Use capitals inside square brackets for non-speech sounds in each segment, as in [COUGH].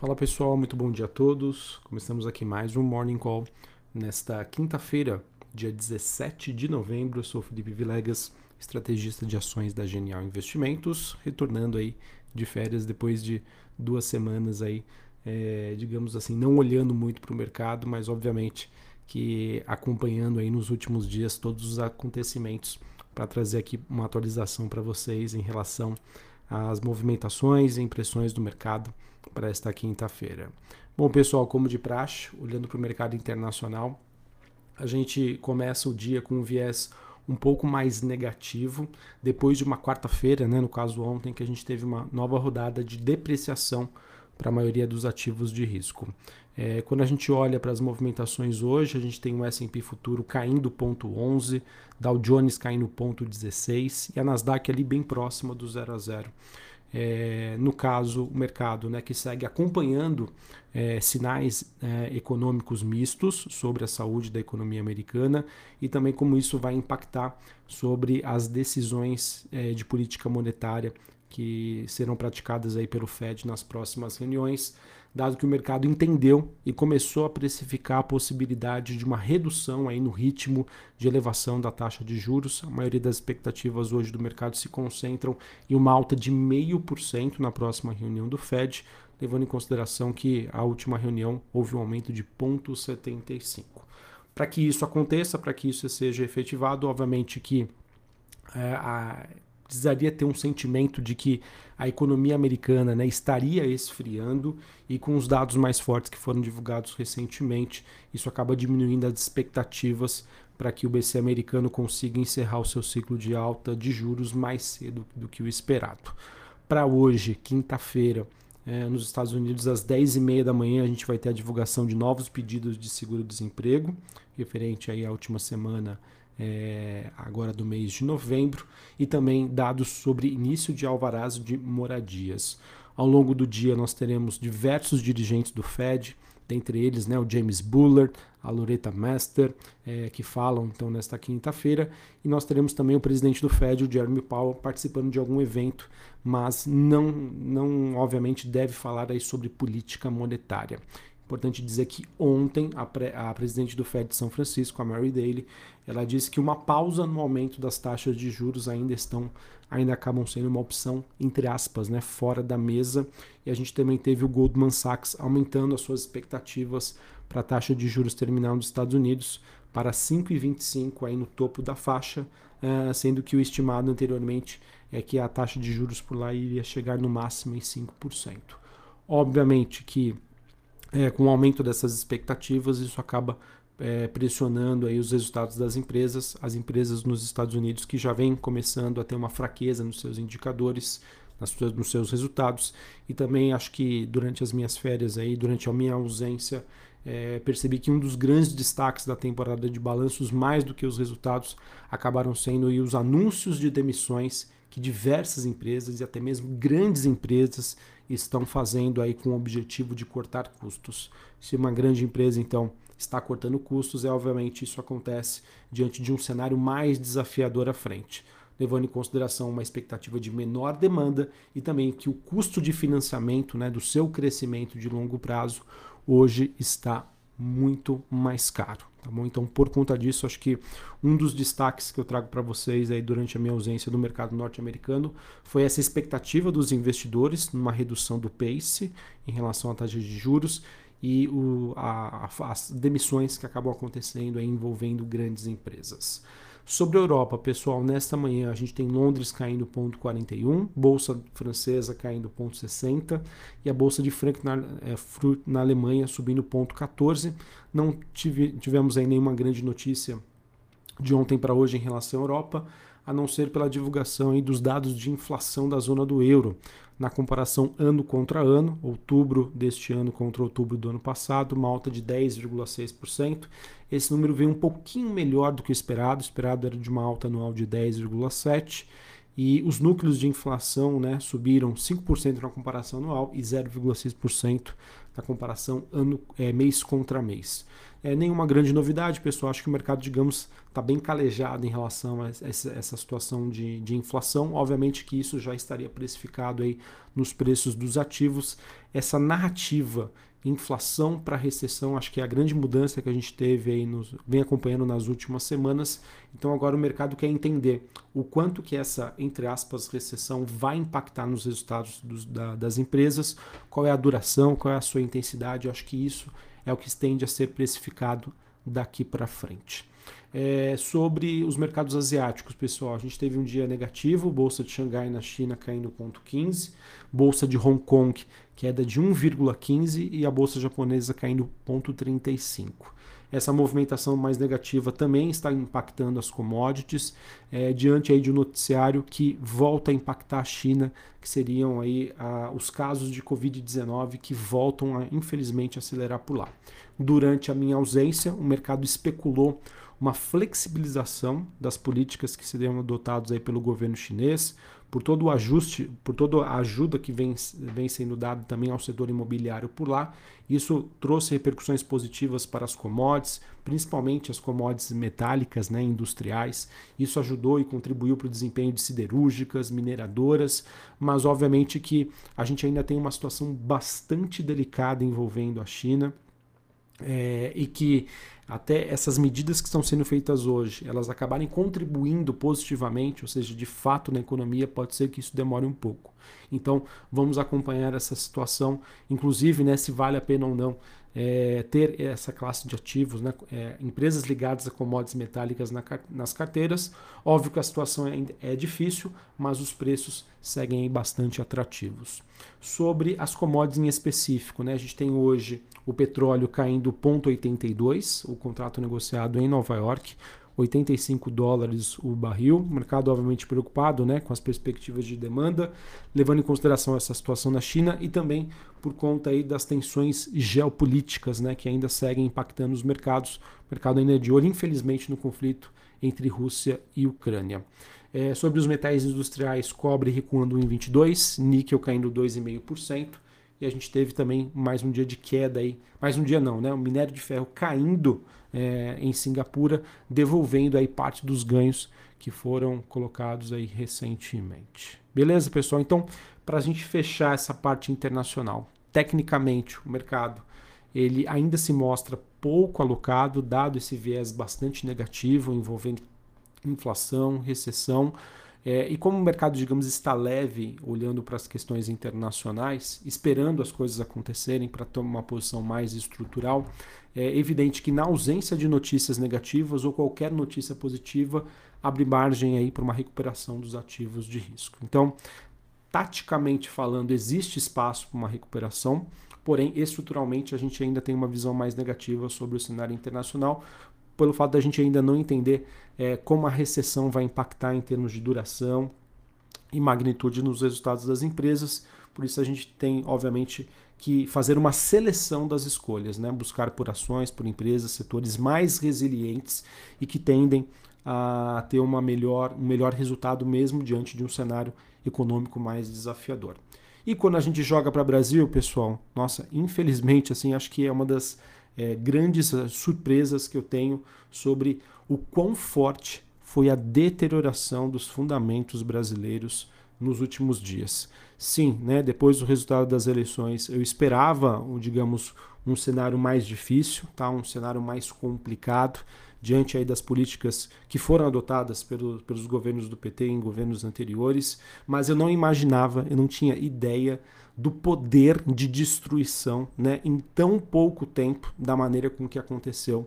Fala pessoal, muito bom dia a todos. Começamos aqui mais um Morning Call nesta quinta-feira, dia 17 de novembro. Eu sou Felipe Vilegas, estrategista de ações da Genial Investimentos, retornando aí de férias depois de duas semanas aí, é, digamos assim, não olhando muito para o mercado, mas obviamente que acompanhando aí nos últimos dias todos os acontecimentos para trazer aqui uma atualização para vocês em relação às movimentações e impressões do mercado para esta quinta-feira. Bom, pessoal, como de praxe, olhando para o mercado internacional, a gente começa o dia com um viés um pouco mais negativo, depois de uma quarta-feira, né, no caso ontem, que a gente teve uma nova rodada de depreciação para a maioria dos ativos de risco. É, quando a gente olha para as movimentações hoje, a gente tem o S&P futuro caindo 0,11, Dow Jones caindo 0,16 e a Nasdaq ali bem próxima do 0 a 0. É, no caso, o mercado né, que segue acompanhando é, sinais é, econômicos mistos sobre a saúde da economia americana e também como isso vai impactar sobre as decisões é, de política monetária que serão praticadas aí pelo Fed nas próximas reuniões dado que o mercado entendeu e começou a precificar a possibilidade de uma redução aí no ritmo de elevação da taxa de juros. A maioria das expectativas hoje do mercado se concentram em uma alta de 0,5% na próxima reunião do Fed, levando em consideração que a última reunião houve um aumento de 0,75. Para que isso aconteça, para que isso seja efetivado, obviamente que é, a precisaria ter um sentimento de que a economia americana né, estaria esfriando e com os dados mais fortes que foram divulgados recentemente, isso acaba diminuindo as expectativas para que o BC americano consiga encerrar o seu ciclo de alta de juros mais cedo do que o esperado. Para hoje, quinta-feira, é, nos Estados Unidos, às 10h30 da manhã, a gente vai ter a divulgação de novos pedidos de seguro-desemprego, referente aí à última semana é, agora do mês de novembro, e também dados sobre início de alvarás de moradias. Ao longo do dia, nós teremos diversos dirigentes do Fed, dentre eles né, o James Bullard, a Loretta Master, é, que falam então nesta quinta-feira, e nós teremos também o presidente do Fed, o Jeremy Powell, participando de algum evento, mas não, não obviamente deve falar aí sobre política monetária. Importante dizer que ontem a, pre, a, presidente do Fed de São Francisco, a Mary Daly, ela disse que uma pausa no aumento das taxas de juros ainda estão, ainda acabam sendo uma opção entre aspas, né, fora da mesa. E a gente também teve o Goldman Sachs aumentando as suas expectativas para a taxa de juros terminal dos Estados Unidos para 5,25 aí no topo da faixa, uh, sendo que o estimado anteriormente é que a taxa de juros por lá iria chegar no máximo em 5%. Obviamente que é, com o aumento dessas expectativas, isso acaba é, pressionando aí os resultados das empresas, as empresas nos Estados Unidos que já vêm começando a ter uma fraqueza nos seus indicadores, nas suas, nos seus resultados, e também acho que durante as minhas férias aí, durante a minha ausência, é, percebi que um dos grandes destaques da temporada de balanços, mais do que os resultados, acabaram sendo os anúncios de demissões que diversas empresas e até mesmo grandes empresas estão fazendo aí com o objetivo de cortar custos. Se uma grande empresa então está cortando custos, é obviamente isso acontece diante de um cenário mais desafiador à frente, levando em consideração uma expectativa de menor demanda e também que o custo de financiamento, né, do seu crescimento de longo prazo hoje está muito mais caro. Tá bom? Então, por conta disso, acho que um dos destaques que eu trago para vocês aí durante a minha ausência do mercado norte-americano foi essa expectativa dos investidores numa redução do pace em relação à taxa de juros e o, a, as demissões que acabam acontecendo envolvendo grandes empresas. Sobre a Europa, pessoal, nesta manhã a gente tem Londres caindo 0,41, Bolsa Francesa caindo 0,60 e a Bolsa de Frankfurt na, é, na Alemanha subindo 0,14. Não tive, tivemos aí nenhuma grande notícia de ontem para hoje em relação à Europa, a não ser pela divulgação aí dos dados de inflação da zona do euro na comparação ano contra ano, outubro deste ano contra outubro do ano passado, uma alta de 10,6%. Esse número veio um pouquinho melhor do que o esperado, o esperado era de uma alta anual de 10,7%. e os núcleos de inflação né, subiram 5% na comparação anual e 0,6% na comparação ano, é, mês contra mês. É nenhuma grande novidade, pessoal. Acho que o mercado, digamos, está bem calejado em relação a essa, essa situação de, de, inflação. Obviamente que isso já estaria precificado aí nos preços dos ativos. Essa narrativa inflação para recessão, acho que é a grande mudança que a gente teve aí, nos, vem acompanhando nas últimas semanas. Então agora o mercado quer entender o quanto que essa, entre aspas, recessão vai impactar nos resultados dos, da, das empresas, qual é a duração, qual é a sua intensidade. Eu acho que isso é o que tende a ser precificado daqui para frente. É, sobre os mercados asiáticos, pessoal, a gente teve um dia negativo, bolsa de Xangai na China caindo 0,15, bolsa de Hong Kong queda de 1,15 e a bolsa japonesa caindo 0,35. Essa movimentação mais negativa também está impactando as commodities, é, diante aí de um noticiário que volta a impactar a China, que seriam aí os casos de Covid-19 que voltam a, infelizmente, acelerar por lá. Durante a minha ausência, o mercado especulou uma flexibilização das políticas que seriam adotadas aí pelo governo chinês, por todo o ajuste, por toda a ajuda que vem, vem sendo dada também ao setor imobiliário por lá. Isso trouxe repercussões positivas para as commodities, principalmente as commodities metálicas, né, industriais. Isso ajudou e contribuiu para o desempenho de siderúrgicas, mineradoras, mas obviamente que a gente ainda tem uma situação bastante delicada envolvendo a China. É, e que até essas medidas que estão sendo feitas hoje, elas acabarem contribuindo positivamente, ou seja, de fato na economia, pode ser que isso demore um pouco. Então, vamos acompanhar essa situação, inclusive, né, se vale a pena ou não é, ter essa classe de ativos, né, é, empresas ligadas a commodities metálicas na, nas carteiras. Óbvio que a situação é, é difícil, mas os preços seguem bastante atrativos. Sobre as commodities em específico, né, a gente tem hoje o petróleo caindo 0,82, o contrato negociado em Nova York, 85 dólares o barril. Mercado, obviamente, preocupado né, com as perspectivas de demanda, levando em consideração essa situação na China e também por conta aí das tensões geopolíticas né, que ainda seguem impactando os mercados. O mercado ainda é de olho, infelizmente, no conflito entre Rússia e Ucrânia. É, sobre os metais industriais, cobre recuando em 22, níquel caindo 2,5%. E a gente teve também mais um dia de queda aí, mais um dia não, né? O minério de ferro caindo é, em Singapura, devolvendo aí parte dos ganhos que foram colocados aí recentemente. Beleza, pessoal? Então, para a gente fechar essa parte internacional, tecnicamente o mercado ele ainda se mostra pouco alocado, dado esse viés bastante negativo envolvendo inflação, recessão. É, e como o mercado, digamos, está leve, olhando para as questões internacionais, esperando as coisas acontecerem para tomar uma posição mais estrutural, é evidente que na ausência de notícias negativas ou qualquer notícia positiva, abre margem aí para uma recuperação dos ativos de risco. Então, taticamente falando, existe espaço para uma recuperação, porém, estruturalmente, a gente ainda tem uma visão mais negativa sobre o cenário internacional, pelo fato da gente ainda não entender é, como a recessão vai impactar em termos de duração e magnitude nos resultados das empresas. Por isso a gente tem, obviamente, que fazer uma seleção das escolhas, né? buscar por ações, por empresas, setores mais resilientes e que tendem a ter uma melhor, um melhor resultado mesmo diante de um cenário econômico mais desafiador. E quando a gente joga para Brasil, pessoal, nossa, infelizmente, assim, acho que é uma das é, grandes eh, surpresas que eu tenho sobre o quão forte foi a deterioração dos fundamentos brasileiros nos últimos dias. Sim, né, depois do resultado das eleições, eu esperava, digamos, um cenário mais difícil, tá? um cenário mais complicado, diante aí das políticas que foram adotadas pelo, pelos governos do PT em governos anteriores, mas eu não imaginava, eu não tinha ideia do poder de destruição né, em tão pouco tempo, da maneira com que aconteceu,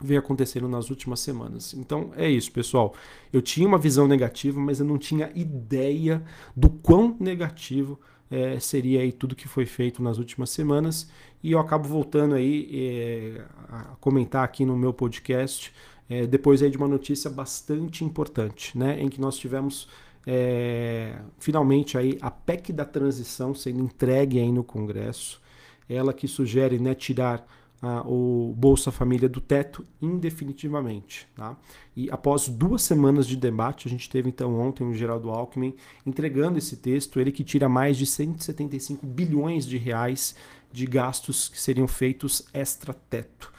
vem acontecendo nas últimas semanas. Então é isso, pessoal. Eu tinha uma visão negativa, mas eu não tinha ideia do quão negativo é, seria aí tudo que foi feito nas últimas semanas. E eu acabo voltando aí é, a comentar aqui no meu podcast, é, depois aí de uma notícia bastante importante, né, em que nós tivemos é, finalmente aí a PEC da transição sendo entregue aí no Congresso, ela que sugere né, tirar ah, o Bolsa Família do teto indefinitivamente. Tá? E após duas semanas de debate, a gente teve então ontem o Geraldo Alckmin entregando esse texto, ele que tira mais de 175 bilhões de reais de gastos que seriam feitos extra-teto.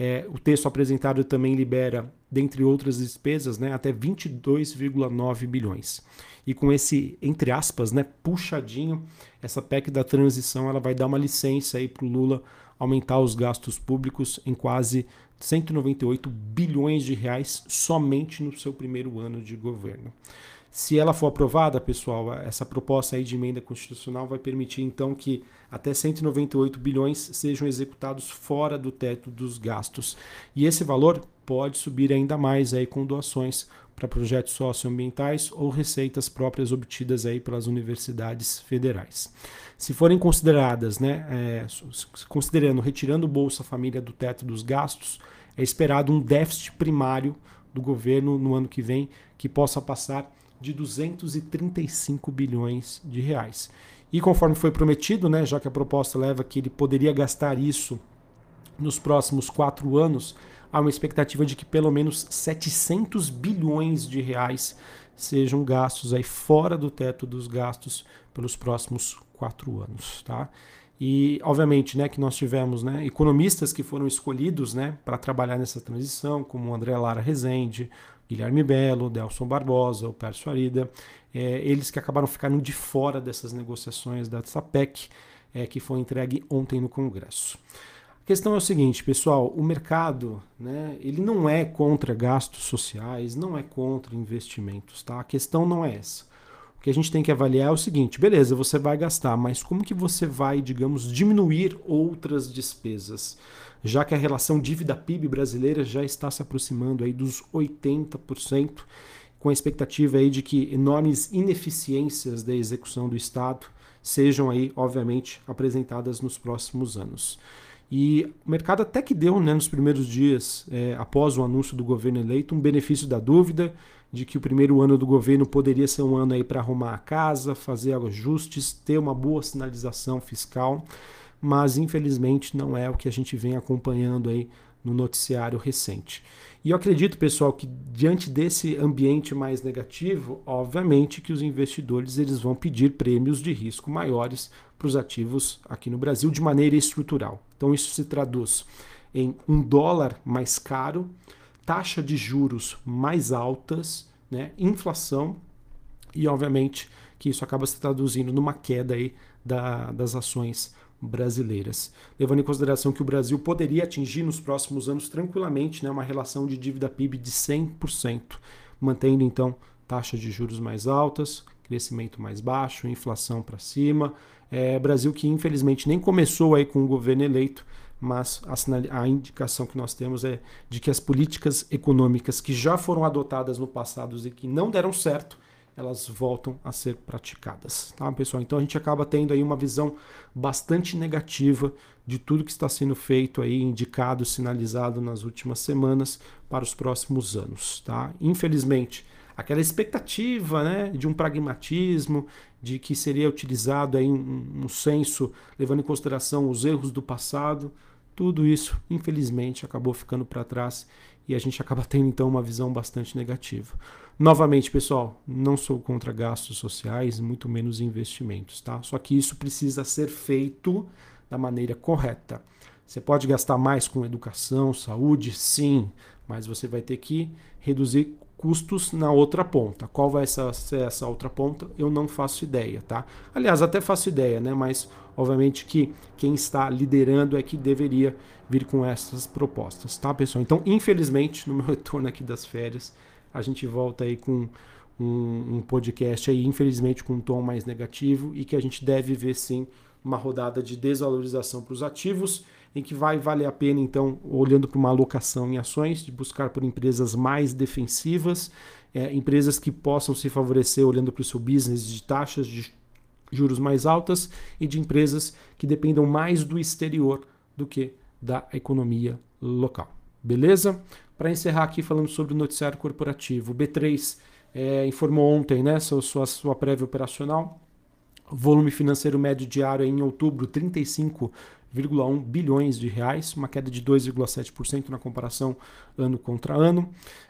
É, o texto apresentado também libera, dentre outras despesas, né, até 22,9 bilhões. E com esse, entre aspas, né, puxadinho, essa PEC da transição ela vai dar uma licença para o Lula aumentar os gastos públicos em quase 198 bilhões de reais somente no seu primeiro ano de governo. Se ela for aprovada, pessoal, essa proposta aí de emenda constitucional vai permitir então que até 198 bilhões sejam executados fora do teto dos gastos. E esse valor pode subir ainda mais aí com doações para projetos socioambientais ou receitas próprias obtidas aí pelas universidades federais. Se forem consideradas, né, é, considerando retirando o Bolsa Família do teto dos gastos, é esperado um déficit primário do governo no ano que vem que possa passar de 235 bilhões de reais. E conforme foi prometido, né, já que a proposta leva que ele poderia gastar isso nos próximos quatro anos, há uma expectativa de que pelo menos 700 bilhões de reais sejam gastos aí fora do teto dos gastos pelos próximos quatro anos, tá? E obviamente, né, que nós tivemos, né, economistas que foram escolhidos, né, para trabalhar nessa transição, como André Lara Rezende, Guilherme Belo, Delson Barbosa, o Pércio Arida, é, eles que acabaram ficando de fora dessas negociações da SAPEC, é, que foi entregue ontem no Congresso. A questão é o seguinte, pessoal, o mercado, né, ele não é contra gastos sociais, não é contra investimentos, tá? A questão não é essa. O que a gente tem que avaliar é o seguinte, beleza, você vai gastar, mas como que você vai, digamos, diminuir outras despesas? já que a relação dívida-PIB brasileira já está se aproximando aí dos 80%, com a expectativa aí de que enormes ineficiências da execução do Estado sejam aí, obviamente, apresentadas nos próximos anos. E o mercado até que deu, né, nos primeiros dias, é, após o anúncio do governo eleito, um benefício da dúvida de que o primeiro ano do governo poderia ser um ano aí para arrumar a casa, fazer ajustes, ter uma boa sinalização fiscal mas infelizmente não é o que a gente vem acompanhando aí no noticiário recente. E eu acredito, pessoal, que diante desse ambiente mais negativo, obviamente que os investidores eles vão pedir prêmios de risco maiores para os ativos aqui no Brasil de maneira estrutural. Então isso se traduz em um dólar mais caro, taxa de juros mais altas, né, inflação e obviamente que isso acaba se traduzindo numa queda aí da, das ações brasileiras, levando em consideração que o Brasil poderia atingir nos próximos anos tranquilamente né, uma relação de dívida PIB de 100%, mantendo então taxas de juros mais altas, crescimento mais baixo, inflação para cima. É, Brasil que infelizmente nem começou aí com o governo eleito, mas a, a, indicação que nós temos é de que as políticas econômicas que já foram adotadas no passado e que não deram certo, elas voltam a ser praticadas, tá, pessoal? Então a gente acaba tendo aí uma visão bastante negativa de tudo que está sendo feito aí, indicado, sinalizado nas últimas semanas para os próximos anos, tá? Infelizmente, aquela expectativa, né, de um pragmatismo, de que seria utilizado aí um, um senso levando em consideração os erros do passado, tudo isso, infelizmente, acabou ficando para trás e a gente [LAUGHS] acaba tendo então uma visão bastante negativa. Novamente, pessoal, não sou contra gastos sociais, muito menos investimentos, tá? Só que isso precisa ser feito da maneira correta. Você pode gastar mais com educação, saúde, sim, mas você vai ter que reduzir custos na outra ponta. Qual vai ser essa outra ponta? Eu não faço ideia, tá? Aliás, até faço ideia, né? Mas obviamente que quem está liderando é que deveria vir com essas propostas, tá, pessoal? Então, infelizmente, no [LAUGHS] meu retorno aqui das férias, a gente volta aí com um, um podcast aí, infelizmente, com um tom mais negativo e que a gente deve ver sim uma rodada de desvalorização para os ativos, em que vai valer a pena, então, olhando para uma alocação em ações, de buscar por empresas mais defensivas, é, empresas que possam se favorecer olhando para o seu business de taxas de juros mais altas e de empresas que dependam mais do exterior do que da economia local. Beleza? Para encerrar aqui falando sobre o noticiário corporativo, o B3 é, informou ontem né, sua, sua, sua prévia operacional. Volume financeiro médio diário em outubro, 35 1,1 bilhões de reais, uma queda de 2,7% na comparação ano contra ano.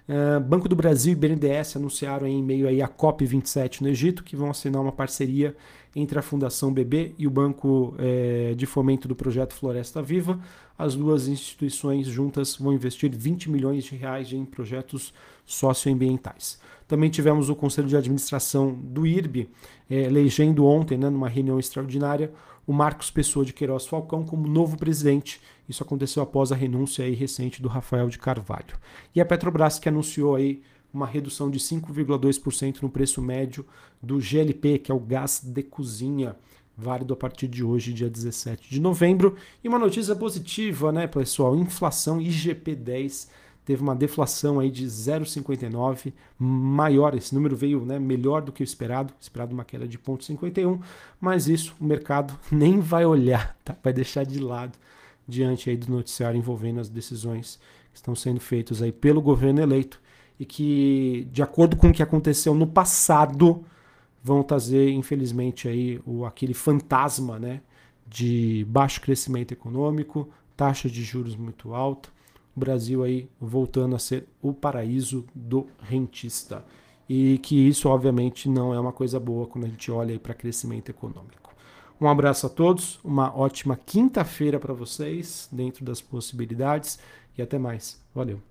Uh, Banco do Brasil e BNDES anunciaram em meio aí a COP27 no Egito que vão assinar uma parceria entre a Fundação BB e o Banco eh, de Fomento do Projeto Floresta Viva. As duas instituições juntas vão investir 20 milhões de reais em projetos socioambientais. Também tivemos o Conselho de Administração do IRB eh, elegendo ontem, né, numa reunião extraordinária, o Marcos Pessoa de Queiroz Falcão como novo presidente. Isso aconteceu após a renúncia aí recente do Rafael de Carvalho. E a Petrobras que anunciou aí uma redução de 5,2% no preço médio do GLP, que é o gás de cozinha, válido a partir de hoje, dia 17 de novembro. E uma notícia positiva, né, pessoal? Inflação IGP-10 teve uma deflação aí de 0,59, maior, esse número veio né, melhor do que o esperado, esperado uma queda de 0,51, mas isso o mercado [LAUGHS] nem vai olhar, tá? vai deixar de lado diante aí do noticiário envolvendo as decisões que estão sendo feitas aí pelo governo eleito e que, de acordo com o que aconteceu no passado, vão trazer, infelizmente, aí o, aquele fantasma né, de baixo crescimento econômico, taxa de juros muito alta, o Brasil aí voltando a ser o paraíso do rentista. E que isso, obviamente, não é uma coisa boa quando a gente olha para crescimento econômico. Um abraço a todos, uma ótima quinta-feira para vocês, dentro das possibilidades, e até mais. Valeu!